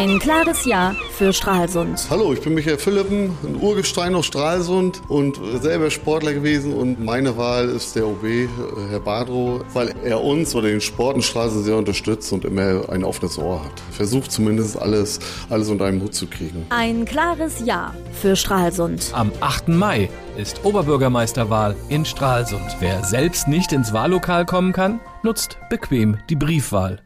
Ein klares Ja für Stralsund. Hallo, ich bin Michael Philippen, ein Urgestein aus Stralsund und selber Sportler gewesen und meine Wahl ist der OB, äh, Herr Badrow, weil er uns oder den Sport in Stralsund sehr unterstützt und immer ein offenes Ohr hat. Versucht zumindest alles, alles unter einen Hut zu kriegen. Ein klares Ja für Stralsund. Am 8. Mai ist Oberbürgermeisterwahl in Stralsund. Wer selbst nicht ins Wahllokal kommen kann, nutzt bequem die Briefwahl.